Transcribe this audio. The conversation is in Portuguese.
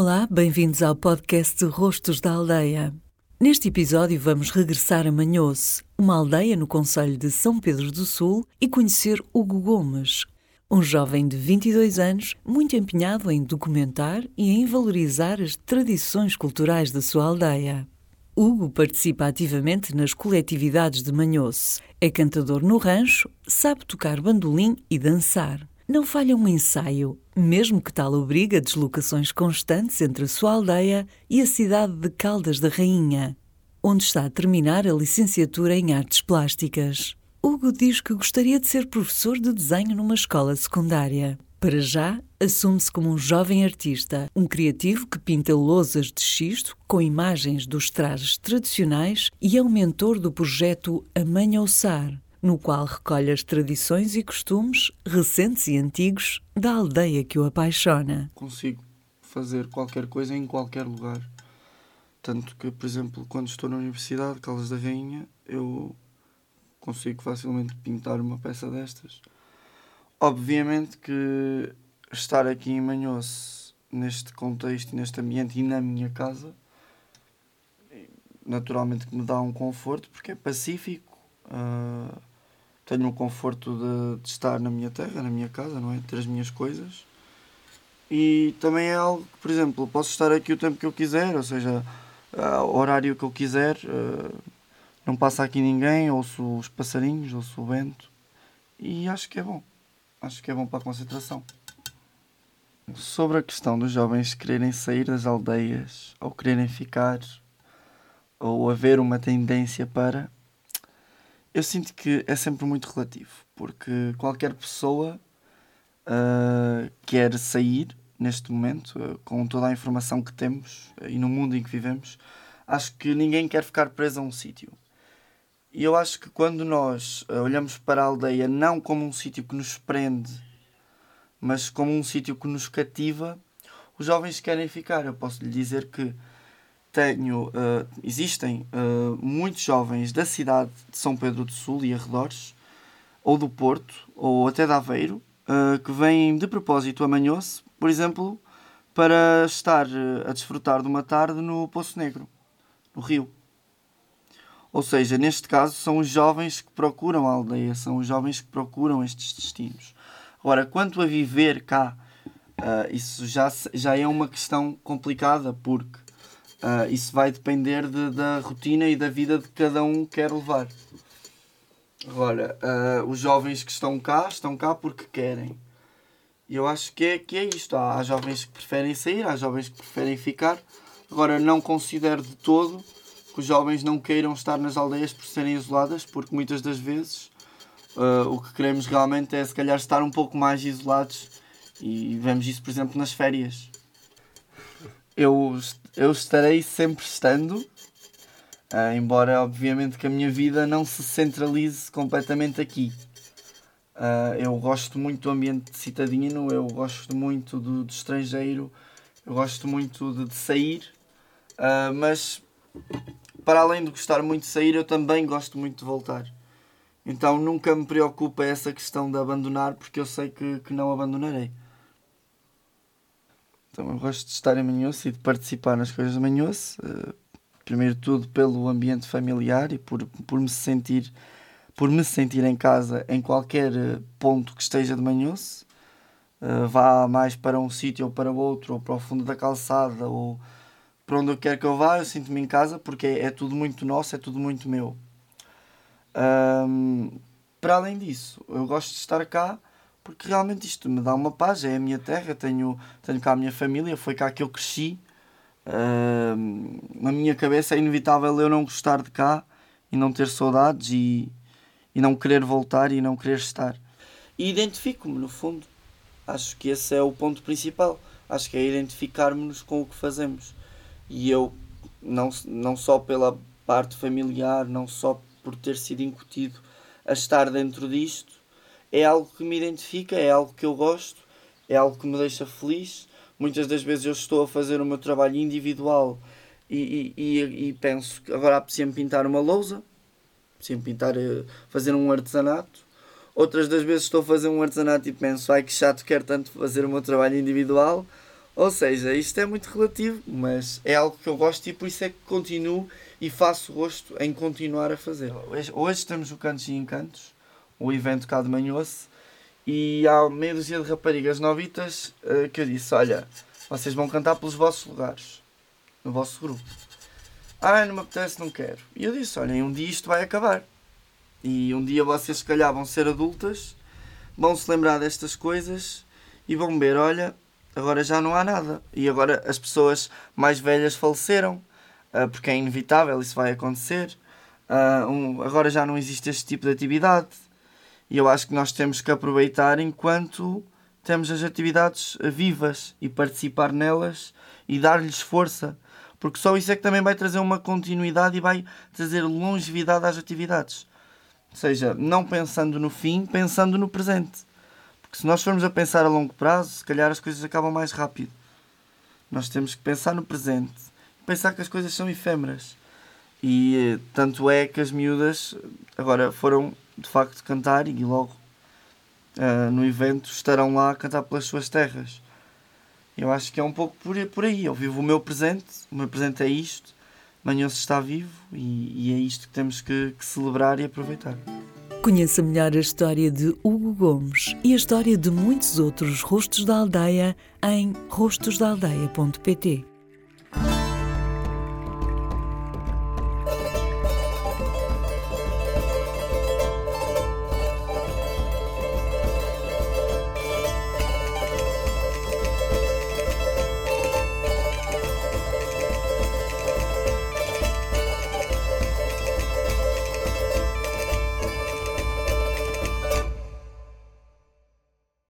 Olá, bem-vindos ao podcast Rostos da Aldeia. Neste episódio vamos regressar a Manhoce, uma aldeia no Conselho de São Pedro do Sul, e conhecer Hugo Gomes, um jovem de 22 anos muito empenhado em documentar e em valorizar as tradições culturais da sua aldeia. Hugo participa ativamente nas coletividades de Manhoce, é cantador no rancho, sabe tocar bandolim e dançar. Não falha um ensaio, mesmo que tal obriga deslocações constantes entre a sua aldeia e a cidade de Caldas da Rainha, onde está a terminar a licenciatura em Artes Plásticas. Hugo diz que gostaria de ser professor de desenho numa escola secundária. Para já, assume-se como um jovem artista, um criativo que pinta lousas de xisto com imagens dos trajes tradicionais e é o mentor do projeto Amanhouçar, no qual recolhe as tradições e costumes, recentes e antigos, da aldeia que o apaixona. Consigo fazer qualquer coisa em qualquer lugar. Tanto que, por exemplo, quando estou na Universidade, Caldas da Rainha, eu consigo facilmente pintar uma peça destas. Obviamente que estar aqui em Manhoce, neste contexto, neste ambiente e na minha casa, naturalmente que me dá um conforto, porque é pacífico. Uh, tenho o conforto de, de, estar na minha terra, na minha casa, não é? Ter as minhas coisas. E também é algo que, por exemplo, posso estar aqui o tempo que eu quiser, ou seja, o horário que eu quiser, uh, não passa aqui ninguém, ouço os passarinhos, ouço o vento. E acho que é bom. Acho que é bom para a concentração. Sobre a questão dos jovens quererem sair das aldeias, ou quererem ficar, ou haver uma tendência para, eu sinto que é sempre muito relativo, porque qualquer pessoa uh, quer sair neste momento, uh, com toda a informação que temos uh, e no mundo em que vivemos, acho que ninguém quer ficar preso a um sítio. E eu acho que quando nós olhamos para a aldeia não como um sítio que nos prende, mas como um sítio que nos cativa, os jovens querem ficar. Eu posso lhe dizer que tenho, uh, existem uh, muitos jovens da cidade de São Pedro do Sul e arredores, ou do Porto, ou até de Aveiro, uh, que vêm de propósito a Manhoce, por exemplo, para estar a desfrutar de uma tarde no Poço Negro, no Rio. Ou seja, neste caso, são os jovens que procuram a aldeia, são os jovens que procuram estes destinos. Agora, quanto a viver cá, isso já, já é uma questão complicada, porque Uh, isso vai depender de, da rotina e da vida de cada um que quer levar. Agora, uh, os jovens que estão cá, estão cá porque querem. E eu acho que é, que é isto. Há, há, jovens que preferem sair, há jovens que preferem ficar. Agora, não considero de todo que os jovens não queiram estar nas aldeias por serem isoladas, porque muitas das vezes uh, o que queremos realmente é, se calhar, estar um pouco mais isolados. E vemos isso, por exemplo, nas férias eu, eu estarei sempre estando, uh, embora obviamente que a minha vida não se centralize completamente aqui. Uh, eu gosto muito do ambiente citadino, eu gosto muito do, do estrangeiro, eu gosto muito de, de sair, uh, mas para além de gostar muito de sair, eu também gosto muito de voltar. Então nunca me preocupa essa questão de abandonar, porque eu sei que, que não abandonarei. Eu gosto de estar em Manhoce e de participar nas coisas de Manhoce. Uh, primeiro tudo pelo ambiente familiar e por, por me sentir por me sentir em casa em qualquer eh, ponto que esteja de Manhoce. Uh, vá mais para um sítio ou para outro, ou para o fundo da calçada, ou para onde eu quero que eu vá, eu sinto-me em casa porque é, é, tudo muito nosso, é tudo muito meu. Um, para além disso, eu gosto de estar cá porque realmente isto me dá uma paz, é a minha terra, tenho, tenho cá a minha família, foi cá que eu cresci. Uh, na minha cabeça é inevitável eu não gostar de cá e não ter saudades e, e não querer voltar e não querer estar. E identifico-me, no fundo. Acho que esse é o ponto principal. Acho que é identificarmos-nos com o que fazemos. E eu, não, não só pela parte familiar, não só por ter sido incutido a estar dentro disto, é algo que me identifica, é algo que eu gosto, é algo que me deixa feliz. Muitas das vezes eu estou a fazer o meu trabalho individual e, e, e, e penso que agora apetecia-me pintar uma lousa, apetecia-me pintar, eh, fazer um artesanato. Outras das vezes estou a fazer um artesanato e penso, ai que chato, quero tanto fazer o meu trabalho individual. Ou seja, isto é muito relativo, mas é algo que eu gosto e por isso é que continuo e faço rosto em continuar a fazer. Hoje, hoje temos o Cantos e Encantos, o evento cá de Manhoce, e há meia dúzia de raparigas novitas uh, que eu disse: Olha, vocês vão cantar pelos vossos lugares, no vosso grupo. Ah, não me apetece, não quero. E eu disse: Olhem, um dia isto vai acabar. E um dia vocês, se calhar, vão ser adultas, vão se lembrar destas coisas e vão ver: Olha, agora já não há nada. E agora as pessoas mais velhas faleceram, uh, porque é inevitável, isso vai acontecer. Uh, um, agora já não existe este tipo de atividade. E eu acho que nós temos que aproveitar enquanto temos as atividades vivas e participar nelas e dar-lhes força. Porque só isso é que também vai trazer uma continuidade e vai trazer longevidade às atividades. Ou seja, não pensando no fim, pensando no presente. Porque se nós formos a pensar a longo prazo, se calhar as coisas acabam mais rápido. Nós temos que pensar no presente, pensar que as coisas são efêmeras. E eh, tanto é que as miúdas agora foram de facto cantar e logo uh, no evento estarão lá a cantar pelas suas terras. Eu acho que é um pouco por, por aí. Eu vivo o meu presente, o meu presente é isto, amanhã se está vivo e, e, é isto que temos que, que celebrar e aproveitar. Conheça melhor a história de Hugo Gomes e a história de muitos outros rostos da aldeia em rostosdaaldeia.pt.